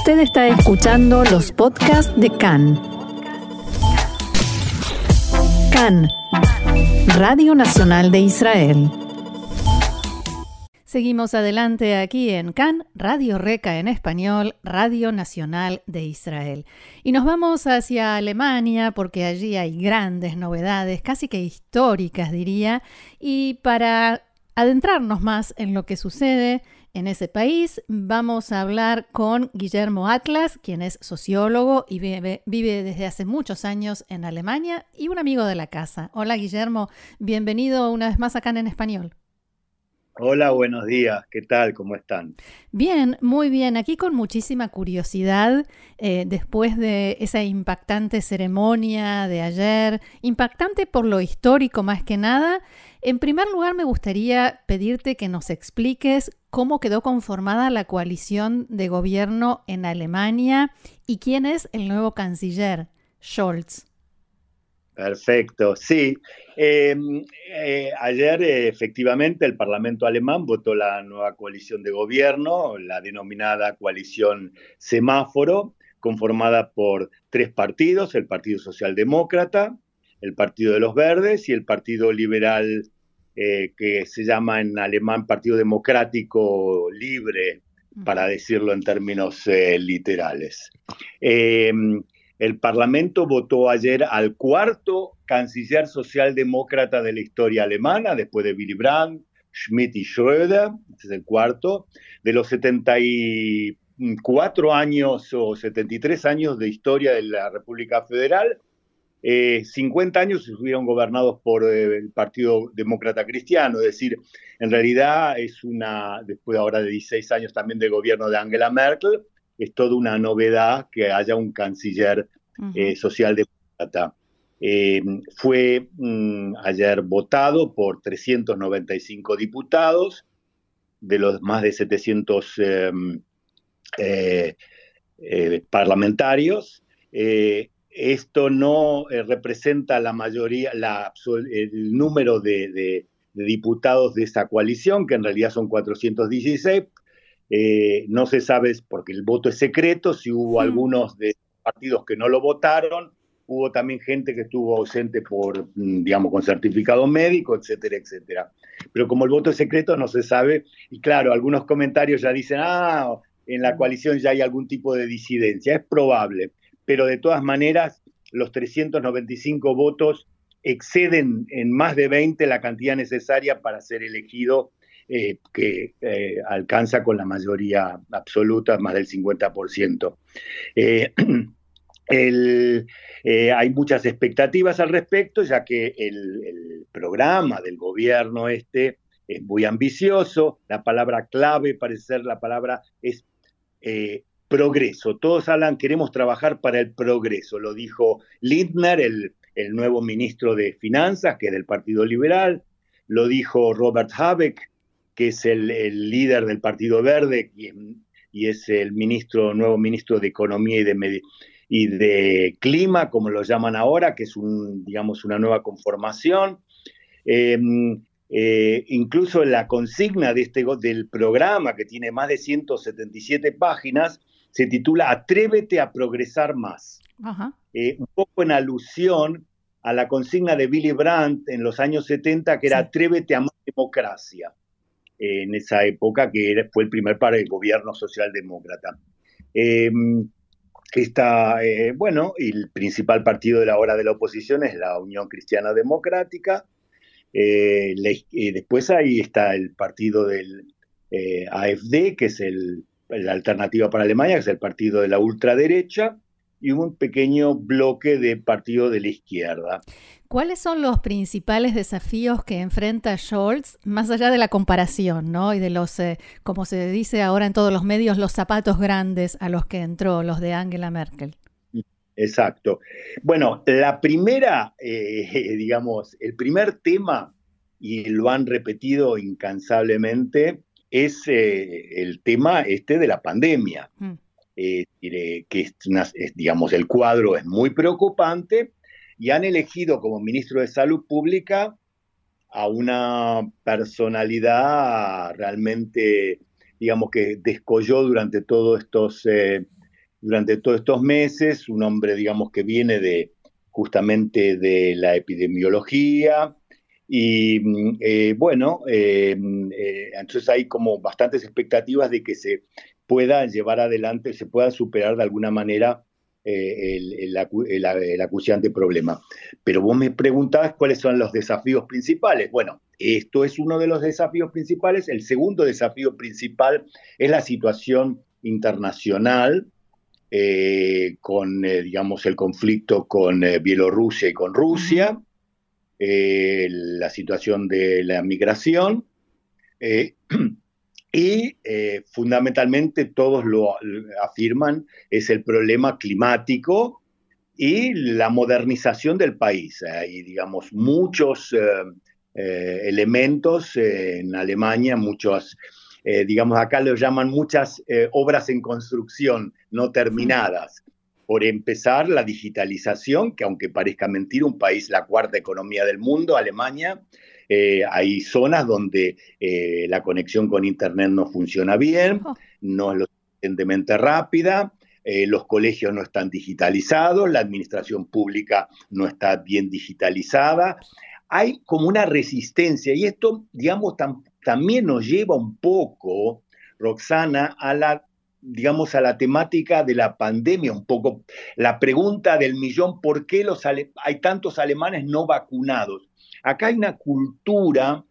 Usted está escuchando los podcasts de CAN. CAN, Radio Nacional de Israel. Seguimos adelante aquí en CAN, Radio Reca en español, Radio Nacional de Israel. Y nos vamos hacia Alemania porque allí hay grandes novedades, casi que históricas diría, y para adentrarnos más en lo que sucede, en ese país. Vamos a hablar con Guillermo Atlas, quien es sociólogo y vive, desde hace muchos años en Alemania y un amigo de la casa. Hola Guillermo, bienvenido una vez más acá en español. Hola, buenos días. ¿Qué tal? ¿Cómo están? Bien, muy bien. Aquí con muchísima curiosidad, eh, después de esa impactante ceremonia de ayer, impactante por lo histórico más que nada. En primer lugar, me gustaría pedirte que nos expliques cómo quedó conformada la coalición de gobierno en Alemania y quién es el nuevo canciller, Scholz. Perfecto, sí. Em, eh, ayer efectivamente el Parlamento alemán votó la nueva coalición de gobierno, la denominada coalición semáforo, conformada por tres partidos, el Partido Socialdemócrata, el Partido de los Verdes y el Partido Liberal, eh, que se llama en alemán Partido Democrático Libre, para decirlo en términos eh, literales. Em, el Parlamento votó ayer al cuarto canciller socialdemócrata de la historia alemana, después de Willy Brandt, Schmidt y Schröder, este es el cuarto, de los 74 años o 73 años de historia de la República Federal, 50 eh, años estuvieron gobernados por eh, el Partido Demócrata Cristiano, es decir, en realidad es una, después ahora de 16 años también de gobierno de Angela Merkel, es toda una novedad que haya un canciller eh, socialdemócrata. Fue mm, ayer votado por 395 diputados, de los más de 700 em, parlamentarios. Esto no representa la mayoría, el número de, diputados de esta coalición, que en realidad son 416, eh, no se sabe, porque el voto es secreto, si hubo algunos de partidos que no lo votaron, hubo también gente que estuvo ausente por, mm, digamos, con certificado médico, etcétera, etcétera. Pero como el voto es secreto, no se sabe. Y claro, algunos comentarios ya dicen, ah, en la coalición ya hay algún tipo de disidencia. Es probable, pero de todas maneras, los 395 votos exceden en más de 20 la cantidad necesaria para ser elegido eh, que eh, alcanza con la mayoría absoluta, más del 50%. Eh, hay muchas expectativas al respecto, ya que el, programa del gobierno este es muy ambicioso, la palabra clave parece ser la palabra es progreso. Todos hablan, queremos trabajar para el progreso, lo dijo Lindner, el, el nuevo ministro de Finanzas, que es del Partido Liberal, lo dijo Robert Habeck, que es el, líder del Partido Verde y, es el ministro, nuevo ministro de Economía y de, y de Clima, como lo llaman ahora, que es un, digamos, una nueva conformación. Em, eh, incluso la consigna de este, del programa, que tiene más de 177 páginas, se titula Atrévete a progresar más. Eh, un poco en alusión a la consigna de Billy Brandt en los años 70, que era Atrévete a más democracia en esa época, que fue el primer para el gobierno socialdemócrata. Em, está, eh, bueno, y el principal partido de la hora de la oposición es la Unión Cristiana Democrática. Eh, después ahí está el partido del eh, AFD, que es la alternativa para Alemania, que es el partido de la ultraderecha, y un pequeño bloque de partido de la izquierda. ¿Cuáles son los principales desafíos que enfrenta Scholz, más allá de la comparación, ¿no? Y de los, eh, como se dice ahora en todos los medios, los zapatos grandes a los que entró, los de Angela Merkel? Exacto. Bueno, la primera, eh, digamos, el primer tema, y lo han repetido incansablemente, es eh, el tema este de la pandemia. Mm. que es, digamos, el cuadro es muy preocupante y han elegido como ministro de Salud Pública a una personalidad realmente, digamos que descolló durante todos estos, eh, durante todos estos meses, un hombre, digamos, que viene de justamente de la epidemiología, y mm, eh, bueno, eh, eh, entonces hay como bastantes expectativas de que se pueda llevar adelante, se pueda superar de alguna manera el, el, acuciante problema. Pero vos me preguntabas cuáles son los desafíos principales. Bueno, esto es uno de los desafíos principales. El segundo desafío principal es la situación internacional con, digamos, el conflicto con Bielorrusia y con Rusia, la situación de la migración y fundamentalmente todos lo afirman, es el problema climático y la modernización del país. Hay, digamos, muchos elementos en Alemania, muchos eh, digamos, acá lo llaman muchas eh, obras en construcción no terminadas. Por empezar, la digitalización, que aunque parezca mentir, un país, la cuarta economía del mundo, Alemania, eh, hay zonas donde la conexión con Internet no funciona bien, no es lo suficientemente rápida, los colegios no están digitalizados, la administración pública no está bien digitalizada. Hay como una resistencia y esto, digamos, también nos lleva un poco, Roxana, a la digamos, a la temática de la pandemia, un poco la pregunta del millón, ¿por qué los hay tantos alemanes no vacunados? Acá hay una cultura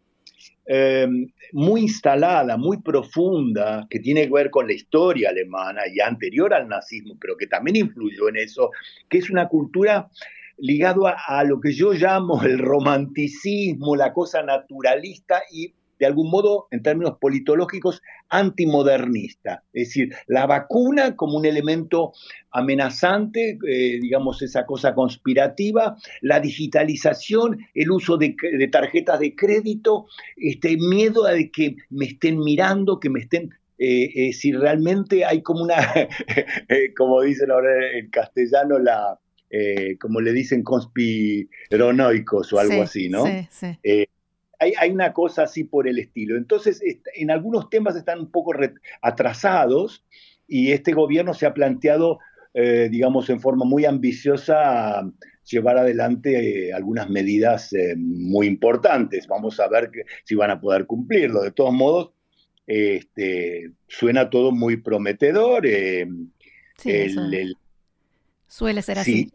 em, muy instalada, muy profunda, que tiene que ver con la historia alemana y anterior al nazismo, pero que también influyó en eso, que es una cultura ligado a lo que yo llamo el romanticismo, la cosa naturalista y de algún modo, en términos politológicos, antimodernista. Es decir, la vacuna como un elemento amenazante, eh, digamos, esa cosa conspirativa, la digitalización, el uso de, tarjetas de crédito, este miedo a que me estén mirando, que me estén eh, eh, si realmente hay como una, como dicen ahora en castellano, la, como le dicen, conspironoicos o algo así, ¿no? Sí, sí hay, una cosa así por el estilo. Entonces, en algunos temas están un poco atrasados y este gobierno se ha planteado, eh, digamos, en forma muy ambiciosa llevar adelante eh, algunas medidas eh, muy importantes. Vamos a ver si van a poder cumplirlo. De todos modos, este, suena todo muy prometedor. sí, suele ser así.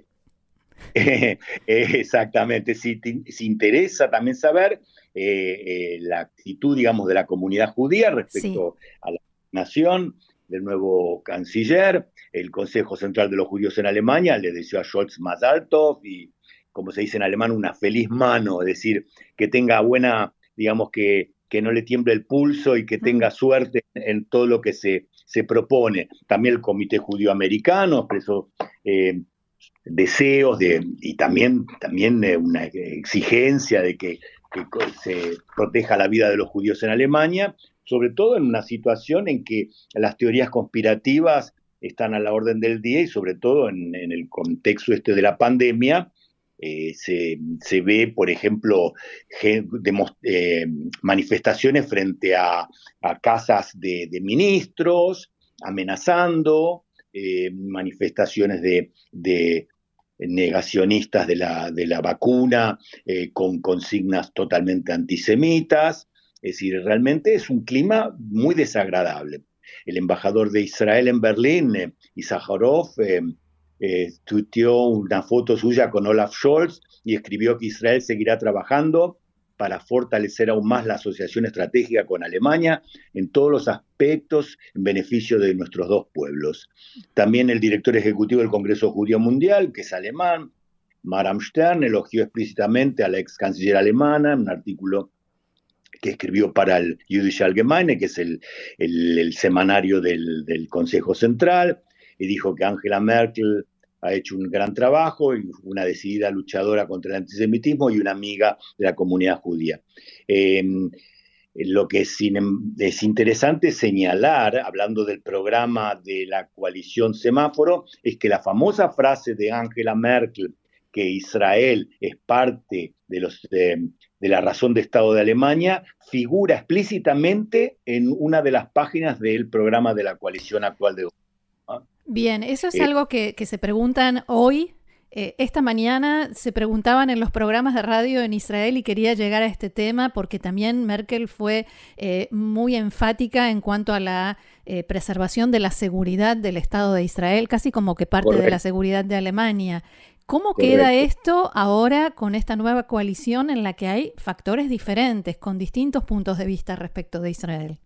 exactamente, si, si interesa también saber eh, eh, la actitud, digamos, de la comunidad judía respecto a la nación, del nuevo canciller, el Consejo Central de los Judíos en Alemania le deseó a Scholz más alto y, como se dice en alemán, una feliz mano, es decir, que tenga buena, digamos, que, que no le tiemble el pulso y que tenga suerte en todo lo que se, se propone. También el Comité Judío Americano expresó eh, deseos de, y también, también una exigencia de que se proteja la vida de los judíos en Alemania, sobre todo en una situación en que las teorías conspirativas están a la orden del día y sobre todo en, el contexto este de la pandemia, eh, se, ve, por ejemplo, eh, manifestaciones frente a, casas de, ministros, amenazando, eh, manifestaciones de, negacionistas de la, de la vacuna, eh, con consignas totalmente antisemitas. Es decir, realmente es un clima muy desagradable. El embajador de Israel en Berlín, eh, eh, eh, tuiteó una foto suya con Olaf Scholz y escribió que Israel seguirá trabajando para fortalecer aún más la asociación estratégica con Alemania en todos los aspectos en beneficio de nuestros dos pueblos. También el director ejecutivo del Congreso Judío Mundial, que es alemán, Maram Stern, elogió explícitamente a la ex canciller alemana en un artículo que escribió para el Jüdische Allgemeine, que es el, semanario del, del Consejo Central, y dijo que Angela Merkel ha hecho un gran trabajo una decidida luchadora contra el antisemitismo y una amiga de la comunidad judía. Em, lo que es, es, interesante señalar, hablando del programa de la coalición semáforo, es que la famosa frase de Angela Merkel, que Israel es parte de, la razón de Estado de Alemania, figura explícitamente en una de las páginas del programa de la coalición actual de Bien, eso es algo que, que se preguntan hoy eh, esta mañana se preguntaban en los programas de radio en Israel y quería llegar a este tema porque también Merkel fue eh, muy enfática en cuanto a la eh, preservación de la seguridad del Estado de Israel, casi como que parte de la seguridad de Alemania. ¿Cómo queda esto ahora con esta nueva coalición en la que hay factores diferentes, con distintos puntos de vista respecto de Israel?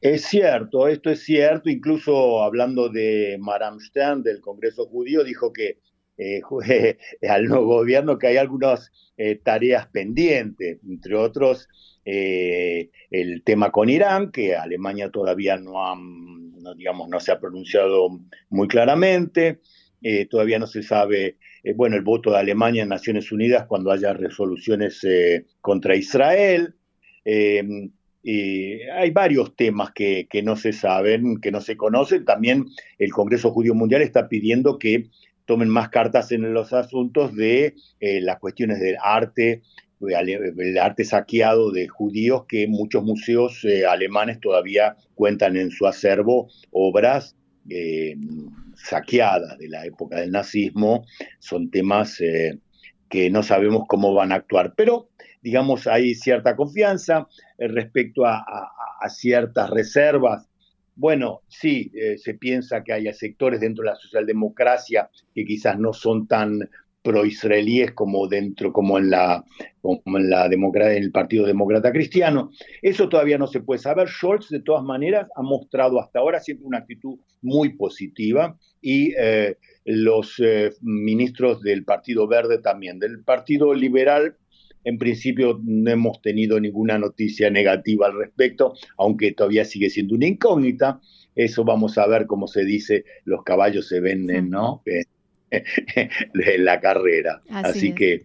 Es cierto, esto es cierto, incluso hablando de Maram Stern del Congreso Judío, dijo que eh, al nuevo gobierno que hay algunas eh, tareas pendientes, entre otros eh, el tema con Irán, que Alemania todavía no, ha, digamos, no se ha pronunciado muy claramente, todavía no se sabe, bueno, el voto de Alemania en Naciones Unidas cuando haya resoluciones contra Israel. Hay varios temas que, no se saben, que no se conocen. También el Congreso Judío Mundial está pidiendo que tomen más cartas en los asuntos de eh, las cuestiones del arte, el arte saqueado de judíos, que muchos museos eh, alemanes todavía cuentan en su acervo obras eh, saqueadas de la época del nazismo. Son temas que no sabemos cómo van a actuar, pero digamos hay cierta confianza respecto a ciertas reservas bueno, sí, eh, se piensa que haya sectores dentro de la socialdemocracia que quizás no son tan pro-israelíes como dentro, como en la, como en la democracia, en el Partido Demócrata Cristiano. Eso todavía no se puede saber. Scholz, de todas maneras, ha mostrado hasta ahora siempre una actitud muy positiva y eh, los eh, ministros del Partido Verde también. Del Partido Liberal en principio no hemos tenido ninguna noticia negativa al respecto, aunque todavía sigue siendo una incógnita. Eso vamos a ver cómo se dice, los caballos se venden, ¿no? en la carrera. Así, que,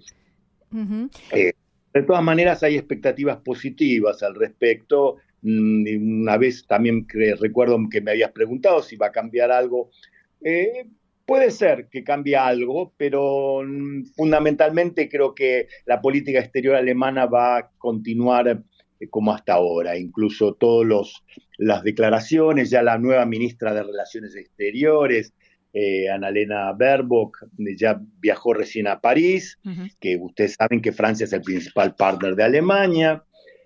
eh, de todas maneras, hay expectativas positivas al respecto. Mm, una vez también recuerdo que me habías preguntado si va a cambiar algo. Eh, Puede ser que cambie algo, pero mm, fundamentalmente creo que la política exterior alemana va a continuar eh, como hasta ahora. Incluso todas las declaraciones, ya la nueva ministra de Relaciones Exteriores, eh, Annalena Baerbock, ya viajó recién a París, que ustedes saben que Francia es el principal partner de Alemania,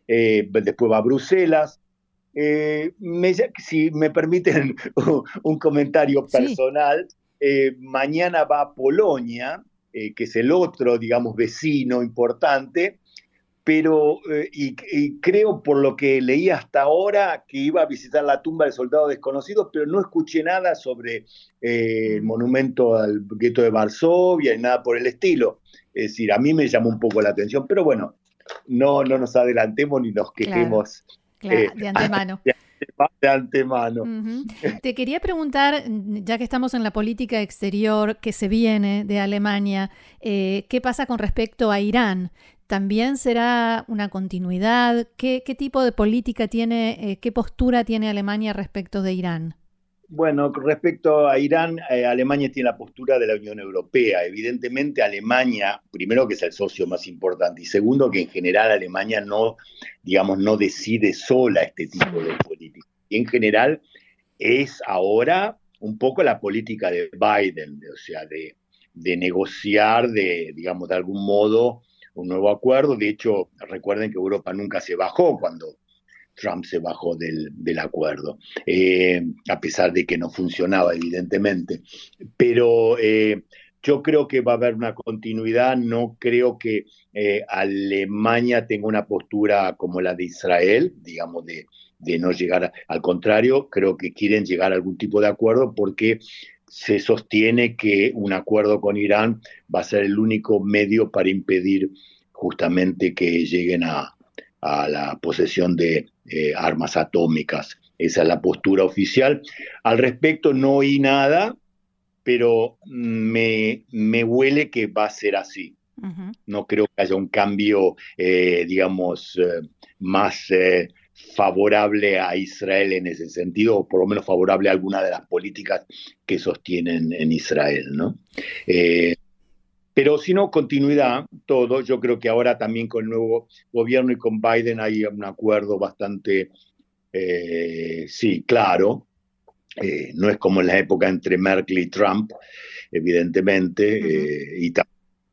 eh, después va a Bruselas. si me permiten un, comentario personal, eh, mañana va a Polonia, eh, que es el otro, digamos, vecino importante, pero, eh, y, creo por lo que leí hasta ahora que iba a visitar la tumba del soldado desconocido, pero no escuché nada sobre el monumento al gueto de Varsovia y nada por el estilo. Es decir, a mí me llamó un poco la atención, pero bueno, no, no nos adelantemos ni nos quejemos. Claro, de antemano. de antemano. Te quería preguntar, ya que estamos en la política exterior que se viene de Alemania, eh, ¿qué pasa con respecto a Irán? ¿También será una continuidad? ¿Qué, tipo de política tiene, eh, qué postura tiene Alemania respecto de Irán? Bueno, respecto a Irán, eh, Alemania tiene la postura de la Unión Europea. Evidentemente, Alemania, primero que es el socio más importante, y segundo que en general Alemania no, digamos, no decide sola este tipo de política. Y en general es ahora un poco la política de Biden, o sea, de, de negociar, de, digamos, de algún modo un nuevo acuerdo. De hecho, recuerden que Europa nunca se bajó cuando Trump se bajó del, acuerdo, eh, a pesar de que no funcionaba, evidentemente. Pero eh, yo creo que va a haber una continuidad, no creo que eh, Alemania tenga una postura como la de Israel, digamos, de, de no llegar, al contrario, creo que quieren llegar a algún tipo de acuerdo porque se sostiene que un acuerdo con Irán va a ser el único medio para impedir justamente que lleguen a, a la posesión de eh, armas atómicas. Esa es la postura oficial. Al respecto no oí nada, pero me, me huele que va a ser así. No creo que haya un cambio, eh, digamos, eh, más favorable a Israel en ese sentido, o por lo menos favorable a alguna de las políticas que sostienen en Israel, ¿no? Pero si no, continuidad, todo. Yo creo que ahora también con el nuevo gobierno y con Biden hay un acuerdo bastante, eh, sí, claro. eh, no es como en la época entre Merkel y Trump, evidentemente, y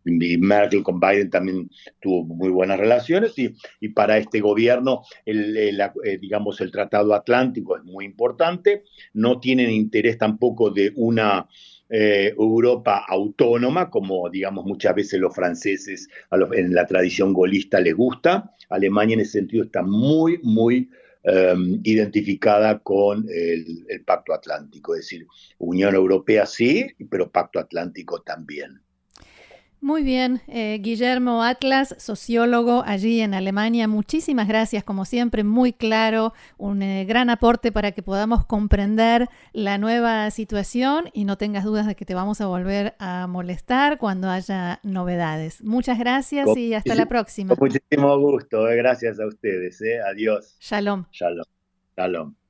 y Merkel con Biden también tuvo muy buenas relaciones y, para este gobierno, el, eh, digamos, el Tratado Atlántico es muy importante, no tienen interés tampoco de una eh, Europa autónoma, como digamos muchas veces los franceses en la tradición golista les gusta, Alemania en ese sentido está muy, muy em, identificada con el Pacto Atlántico, es decir, Unión Europea sí, pero Pacto Atlántico también. Muy bien, eh, Guillermo Atlas, sociólogo allí en Alemania, muchísimas gracias, como siempre, muy claro, un eh, gran aporte para que podamos comprender la nueva situación y no tengas dudas de que te vamos a volver a molestar cuando haya novedades. Muchas gracias y hasta la próxima. Con muchísimo gusto, eh, gracias a ustedes, adiós. Shalom. Shalom. Shalom.